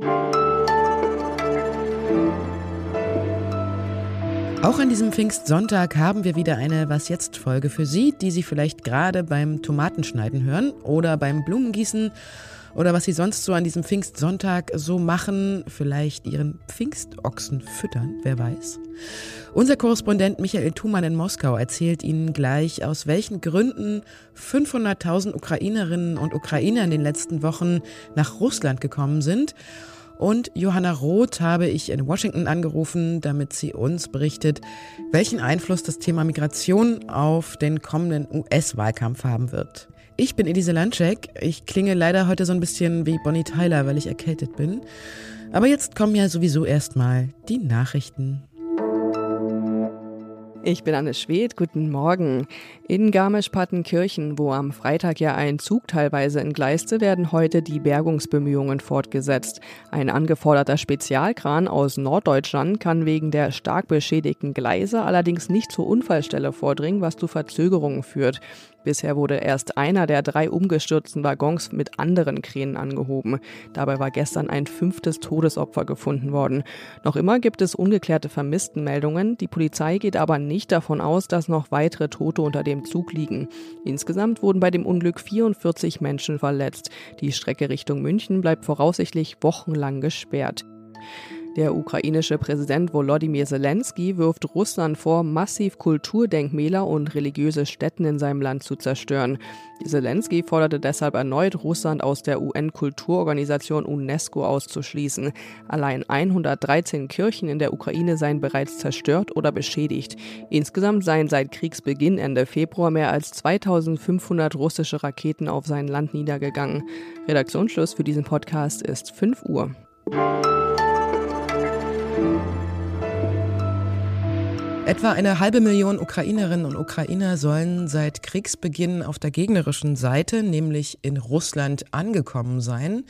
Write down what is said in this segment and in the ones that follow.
Música Auch an diesem Pfingstsonntag haben wir wieder eine Was jetzt Folge für Sie, die Sie vielleicht gerade beim Tomatenschneiden hören oder beim Blumengießen oder was Sie sonst so an diesem Pfingstsonntag so machen, vielleicht Ihren Pfingstochsen füttern, wer weiß. Unser Korrespondent Michael Thumann in Moskau erzählt Ihnen gleich, aus welchen Gründen 500.000 Ukrainerinnen und Ukrainer in den letzten Wochen nach Russland gekommen sind und Johanna Roth habe ich in Washington angerufen, damit sie uns berichtet, welchen Einfluss das Thema Migration auf den kommenden US-Wahlkampf haben wird. Ich bin Elise Landcheck. Ich klinge leider heute so ein bisschen wie Bonnie Tyler, weil ich erkältet bin. Aber jetzt kommen ja sowieso erstmal die Nachrichten. Ich bin Anne Schwedt, guten Morgen. In Garmisch-Partenkirchen, wo am Freitag ja ein Zug teilweise entgleiste, werden heute die Bergungsbemühungen fortgesetzt. Ein angeforderter Spezialkran aus Norddeutschland kann wegen der stark beschädigten Gleise allerdings nicht zur Unfallstelle vordringen, was zu Verzögerungen führt. Bisher wurde erst einer der drei umgestürzten Waggons mit anderen Kränen angehoben. Dabei war gestern ein fünftes Todesopfer gefunden worden. Noch immer gibt es ungeklärte Vermisstenmeldungen. Die Polizei geht aber nicht davon aus, dass noch weitere Tote unter dem Zug liegen. Insgesamt wurden bei dem Unglück 44 Menschen verletzt. Die Strecke Richtung München bleibt voraussichtlich wochenlang gesperrt. Der ukrainische Präsident Volodymyr Zelensky wirft Russland vor, massiv Kulturdenkmäler und religiöse Stätten in seinem Land zu zerstören. Zelensky forderte deshalb erneut, Russland aus der UN-Kulturorganisation UNESCO auszuschließen. Allein 113 Kirchen in der Ukraine seien bereits zerstört oder beschädigt. Insgesamt seien seit Kriegsbeginn Ende Februar mehr als 2500 russische Raketen auf sein Land niedergegangen. Redaktionsschluss für diesen Podcast ist 5 Uhr. Etwa eine halbe Million Ukrainerinnen und Ukrainer sollen seit Kriegsbeginn auf der gegnerischen Seite, nämlich in Russland, angekommen sein.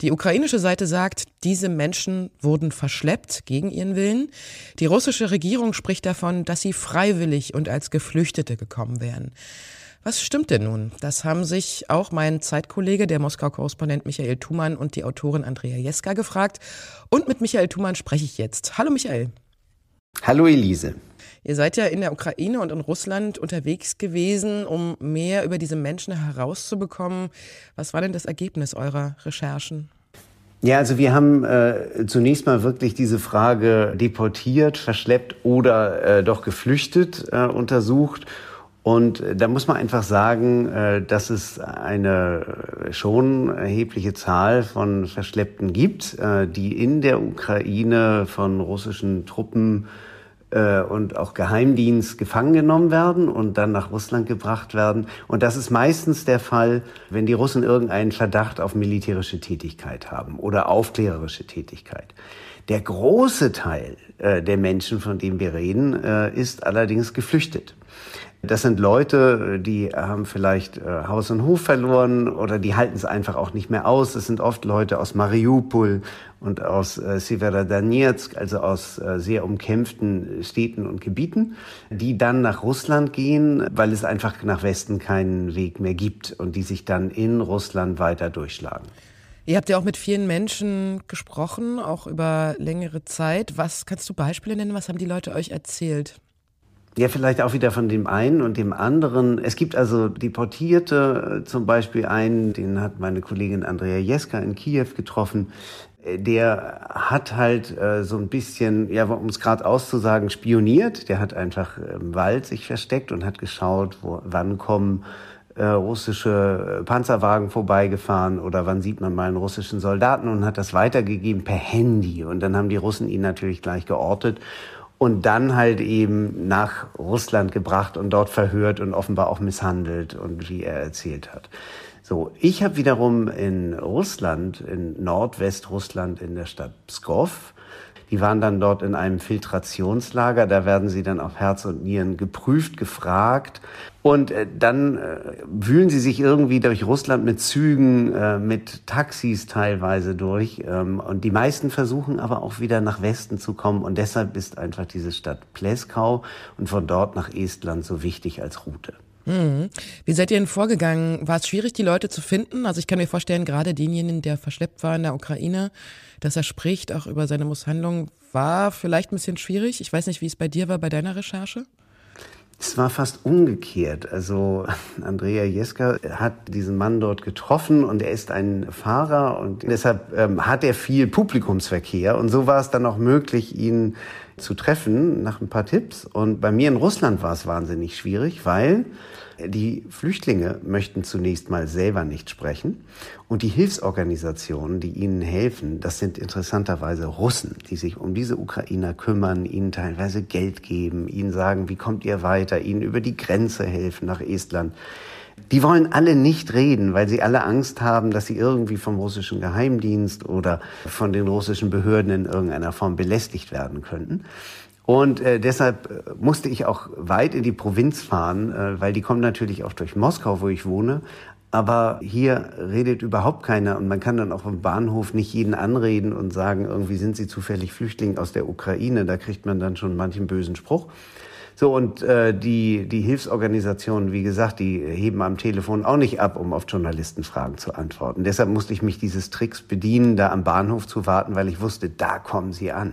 Die ukrainische Seite sagt, diese Menschen wurden verschleppt gegen ihren Willen. Die russische Regierung spricht davon, dass sie freiwillig und als Geflüchtete gekommen wären. Was stimmt denn nun? Das haben sich auch mein Zeitkollege, der Moskau-Korrespondent Michael Thumann und die Autorin Andrea Jeska gefragt. Und mit Michael Thumann spreche ich jetzt. Hallo Michael. Hallo Elise. Ihr seid ja in der Ukraine und in Russland unterwegs gewesen, um mehr über diese Menschen herauszubekommen. Was war denn das Ergebnis eurer Recherchen? Ja, also wir haben äh, zunächst mal wirklich diese Frage deportiert, verschleppt oder äh, doch geflüchtet äh, untersucht. Und da muss man einfach sagen, äh, dass es eine schon erhebliche Zahl von Verschleppten gibt, äh, die in der Ukraine von russischen Truppen äh, und auch Geheimdienst gefangen genommen werden und dann nach Russland gebracht werden. Und das ist meistens der Fall, wenn die Russen irgendeinen Verdacht auf militärische Tätigkeit haben oder aufklärerische Tätigkeit. Der große Teil äh, der Menschen, von dem wir reden, äh, ist allerdings geflüchtet. Das sind Leute, die haben vielleicht äh, Haus und Hof verloren oder die halten es einfach auch nicht mehr aus. Es sind oft Leute aus Mariupol und aus äh, Severodonetsk, also aus äh, sehr umkämpften Städten und Gebieten, die dann nach Russland gehen, weil es einfach nach Westen keinen Weg mehr gibt und die sich dann in Russland weiter durchschlagen. Ihr habt ja auch mit vielen Menschen gesprochen, auch über längere Zeit. Was kannst du Beispiele nennen? Was haben die Leute euch erzählt? Ja, vielleicht auch wieder von dem einen und dem anderen. Es gibt also Deportierte, zum Beispiel einen, den hat meine Kollegin Andrea Jeska in Kiew getroffen. Der hat halt äh, so ein bisschen, ja, um es gerade auszusagen, spioniert. Der hat einfach im Wald sich versteckt und hat geschaut, wo, wann kommen äh, russische Panzerwagen vorbeigefahren oder wann sieht man mal einen russischen Soldaten und hat das weitergegeben per Handy. Und dann haben die Russen ihn natürlich gleich geortet und dann halt eben nach Russland gebracht und dort verhört und offenbar auch misshandelt und wie er erzählt hat. So, ich habe wiederum in Russland, in Nordwestrussland in der Stadt Pskov, die waren dann dort in einem Filtrationslager. Da werden sie dann auf Herz und Nieren geprüft, gefragt. Und äh, dann äh, wühlen sie sich irgendwie durch Russland mit Zügen, äh, mit Taxis teilweise durch. Ähm, und die meisten versuchen aber auch wieder nach Westen zu kommen. Und deshalb ist einfach diese Stadt Pleskau und von dort nach Estland so wichtig als Route. Mhm. Wie seid ihr denn vorgegangen? War es schwierig, die Leute zu finden? Also ich kann mir vorstellen, gerade denjenigen, der verschleppt war in der Ukraine, dass er spricht, auch über seine Misshandlung, war vielleicht ein bisschen schwierig. Ich weiß nicht, wie es bei dir war bei deiner Recherche. Es war fast umgekehrt. Also Andrea Jeska hat diesen Mann dort getroffen und er ist ein Fahrer und deshalb ähm, hat er viel Publikumsverkehr und so war es dann auch möglich, ihn zu treffen nach ein paar Tipps. Und bei mir in Russland war es wahnsinnig schwierig, weil die Flüchtlinge möchten zunächst mal selber nicht sprechen. Und die Hilfsorganisationen, die ihnen helfen, das sind interessanterweise Russen, die sich um diese Ukrainer kümmern, ihnen teilweise Geld geben, ihnen sagen, wie kommt ihr weiter, ihnen über die Grenze helfen nach Estland. Die wollen alle nicht reden, weil sie alle Angst haben, dass sie irgendwie vom russischen Geheimdienst oder von den russischen Behörden in irgendeiner Form belästigt werden könnten. Und äh, deshalb äh, musste ich auch weit in die Provinz fahren, äh, weil die kommen natürlich auch durch Moskau, wo ich wohne. Aber hier redet überhaupt keiner und man kann dann auch im Bahnhof nicht jeden anreden und sagen, irgendwie sind Sie zufällig Flüchtling aus der Ukraine. Da kriegt man dann schon manchen bösen Spruch. So, und äh, die, die Hilfsorganisationen, wie gesagt, die heben am Telefon auch nicht ab, um auf Journalistenfragen zu antworten. Deshalb musste ich mich dieses Tricks bedienen, da am Bahnhof zu warten, weil ich wusste, da kommen sie an.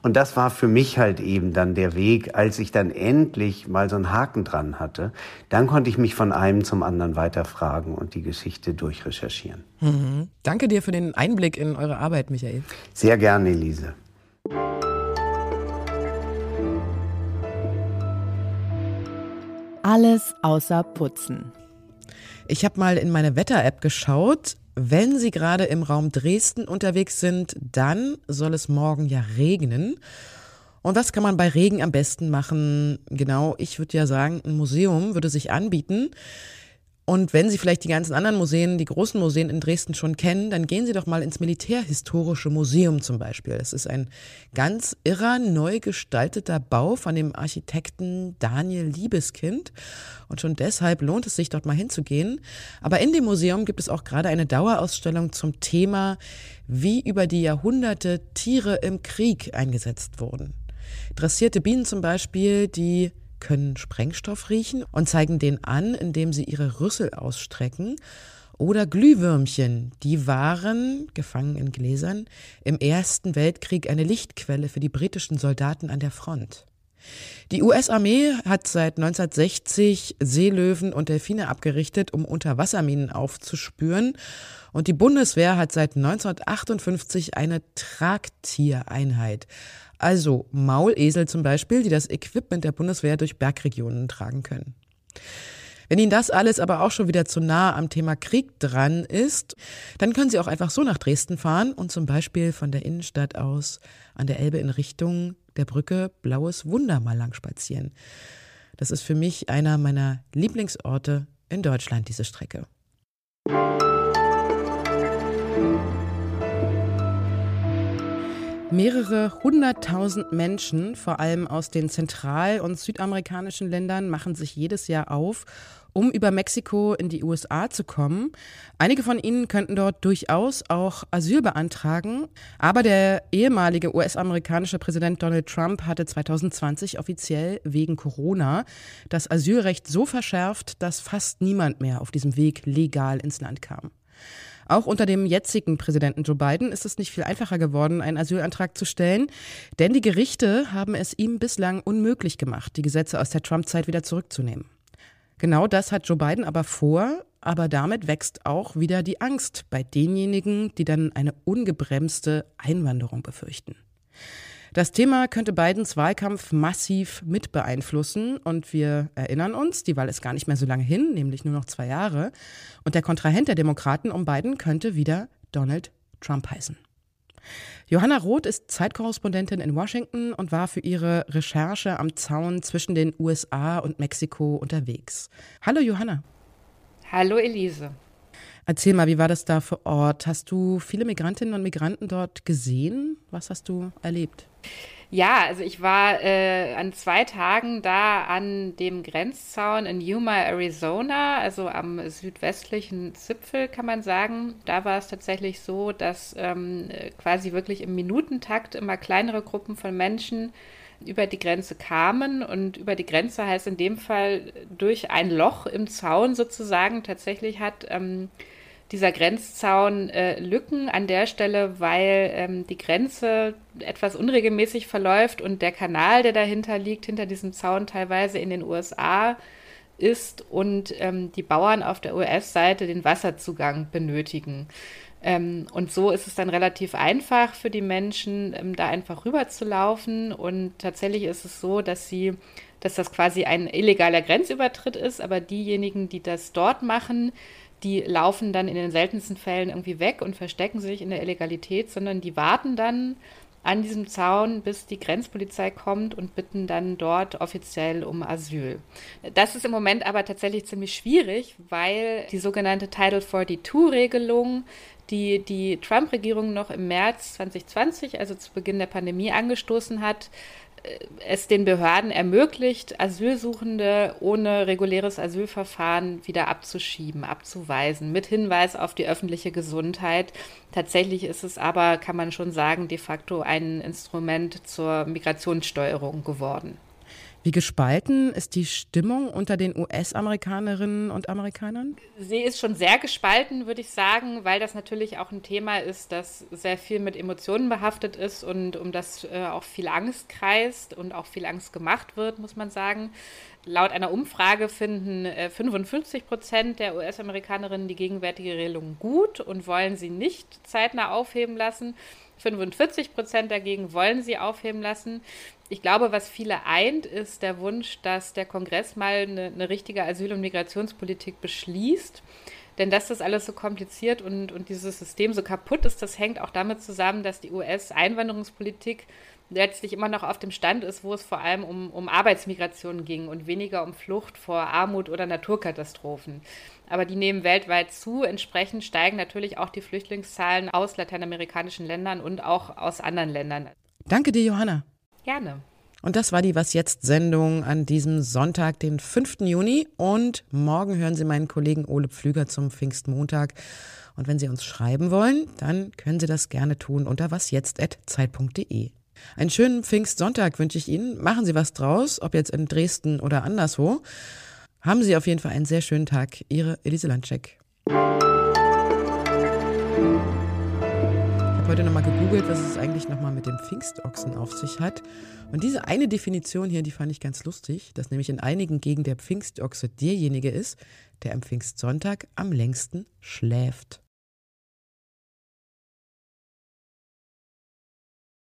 Und das war für mich halt eben dann der Weg, als ich dann endlich mal so einen Haken dran hatte. Dann konnte ich mich von einem zum anderen weiterfragen und die Geschichte durchrecherchieren. Mhm. Danke dir für den Einblick in eure Arbeit, Michael. Sehr gerne, Elise. Alles außer Putzen. Ich habe mal in meine Wetter-App geschaut. Wenn Sie gerade im Raum Dresden unterwegs sind, dann soll es morgen ja regnen. Und was kann man bei Regen am besten machen? Genau, ich würde ja sagen, ein Museum würde sich anbieten. Und wenn Sie vielleicht die ganzen anderen Museen, die großen Museen in Dresden schon kennen, dann gehen Sie doch mal ins Militärhistorische Museum zum Beispiel. Das ist ein ganz irrer, neu gestalteter Bau von dem Architekten Daniel Liebeskind. Und schon deshalb lohnt es sich, dort mal hinzugehen. Aber in dem Museum gibt es auch gerade eine Dauerausstellung zum Thema, wie über die Jahrhunderte Tiere im Krieg eingesetzt wurden. Dressierte Bienen zum Beispiel, die können Sprengstoff riechen und zeigen den an, indem sie ihre Rüssel ausstrecken. Oder Glühwürmchen, die waren, gefangen in Gläsern, im Ersten Weltkrieg eine Lichtquelle für die britischen Soldaten an der Front. Die US-Armee hat seit 1960 Seelöwen und Delfine abgerichtet, um Unterwasserminen aufzuspüren. Und die Bundeswehr hat seit 1958 eine Tragtiereinheit, also Maulesel zum Beispiel, die das Equipment der Bundeswehr durch Bergregionen tragen können. Wenn Ihnen das alles aber auch schon wieder zu nah am Thema Krieg dran ist, dann können Sie auch einfach so nach Dresden fahren und zum Beispiel von der Innenstadt aus an der Elbe in Richtung der Brücke Blaues Wunder mal lang spazieren. Das ist für mich einer meiner Lieblingsorte in Deutschland, diese Strecke. Mehrere hunderttausend Menschen, vor allem aus den zentral- und südamerikanischen Ländern, machen sich jedes Jahr auf, um über Mexiko in die USA zu kommen. Einige von ihnen könnten dort durchaus auch Asyl beantragen, aber der ehemalige US-amerikanische Präsident Donald Trump hatte 2020 offiziell wegen Corona das Asylrecht so verschärft, dass fast niemand mehr auf diesem Weg legal ins Land kam. Auch unter dem jetzigen Präsidenten Joe Biden ist es nicht viel einfacher geworden, einen Asylantrag zu stellen, denn die Gerichte haben es ihm bislang unmöglich gemacht, die Gesetze aus der Trump-Zeit wieder zurückzunehmen. Genau das hat Joe Biden aber vor, aber damit wächst auch wieder die Angst bei denjenigen, die dann eine ungebremste Einwanderung befürchten. Das Thema könnte Bidens Wahlkampf massiv mit beeinflussen und wir erinnern uns, die Wahl ist gar nicht mehr so lange hin, nämlich nur noch zwei Jahre. Und der Kontrahent der Demokraten um Biden könnte wieder Donald Trump heißen. Johanna Roth ist Zeitkorrespondentin in Washington und war für ihre Recherche am Zaun zwischen den USA und Mexiko unterwegs. Hallo Johanna. Hallo Elise. Erzähl mal, wie war das da vor Ort? Hast du viele Migrantinnen und Migranten dort gesehen? Was hast du erlebt? Ja, also ich war äh, an zwei Tagen da an dem Grenzzaun in Yuma, Arizona, also am südwestlichen Zipfel kann man sagen. Da war es tatsächlich so, dass ähm, quasi wirklich im Minutentakt immer kleinere Gruppen von Menschen über die Grenze kamen. Und über die Grenze heißt in dem Fall durch ein Loch im Zaun sozusagen. Tatsächlich hat ähm, dieser Grenzzaun äh, Lücken an der Stelle, weil ähm, die Grenze etwas unregelmäßig verläuft und der Kanal, der dahinter liegt, hinter diesem Zaun teilweise in den USA ist und ähm, die Bauern auf der US-Seite den Wasserzugang benötigen. Ähm, und so ist es dann relativ einfach für die Menschen, ähm, da einfach rüber zu laufen. Und tatsächlich ist es so, dass sie, dass das quasi ein illegaler Grenzübertritt ist, aber diejenigen, die das dort machen, die laufen dann in den seltensten Fällen irgendwie weg und verstecken sich in der Illegalität, sondern die warten dann an diesem Zaun, bis die Grenzpolizei kommt und bitten dann dort offiziell um Asyl. Das ist im Moment aber tatsächlich ziemlich schwierig, weil die sogenannte Title 42-Regelung, die die Trump-Regierung noch im März 2020, also zu Beginn der Pandemie, angestoßen hat, es den Behörden ermöglicht, Asylsuchende ohne reguläres Asylverfahren wieder abzuschieben, abzuweisen, mit Hinweis auf die öffentliche Gesundheit. Tatsächlich ist es aber, kann man schon sagen, de facto ein Instrument zur Migrationssteuerung geworden. Wie gespalten ist die Stimmung unter den US-Amerikanerinnen und Amerikanern? Sie ist schon sehr gespalten, würde ich sagen, weil das natürlich auch ein Thema ist, das sehr viel mit Emotionen behaftet ist und um das äh, auch viel Angst kreist und auch viel Angst gemacht wird, muss man sagen. Laut einer Umfrage finden äh, 55 Prozent der US-Amerikanerinnen die gegenwärtige Regelung gut und wollen sie nicht zeitnah aufheben lassen. 45 Prozent dagegen wollen sie aufheben lassen. Ich glaube, was viele eint, ist der Wunsch, dass der Kongress mal eine, eine richtige Asyl- und Migrationspolitik beschließt. Denn dass das alles so kompliziert und, und dieses System so kaputt ist, das hängt auch damit zusammen, dass die US-Einwanderungspolitik letztlich immer noch auf dem Stand ist, wo es vor allem um, um Arbeitsmigration ging und weniger um Flucht vor Armut oder Naturkatastrophen. Aber die nehmen weltweit zu. Entsprechend steigen natürlich auch die Flüchtlingszahlen aus lateinamerikanischen Ländern und auch aus anderen Ländern. Danke dir, Johanna. Gerne. Und das war die Was jetzt Sendung an diesem Sonntag, den 5. Juni. Und morgen hören Sie meinen Kollegen Ole Pflüger zum Pfingstmontag. Und wenn Sie uns schreiben wollen, dann können Sie das gerne tun unter wasjetzt.zeit.de. Einen schönen Pfingstsonntag wünsche ich Ihnen. Machen Sie was draus, ob jetzt in Dresden oder anderswo. Haben Sie auf jeden Fall einen sehr schönen Tag. Ihre Elise Landcheck habe heute nochmal gegoogelt, was es eigentlich nochmal mit dem Pfingstochsen auf sich hat. Und diese eine Definition hier, die fand ich ganz lustig, dass nämlich in einigen Gegenden der Pfingstochse derjenige ist, der am Pfingstsonntag am längsten schläft.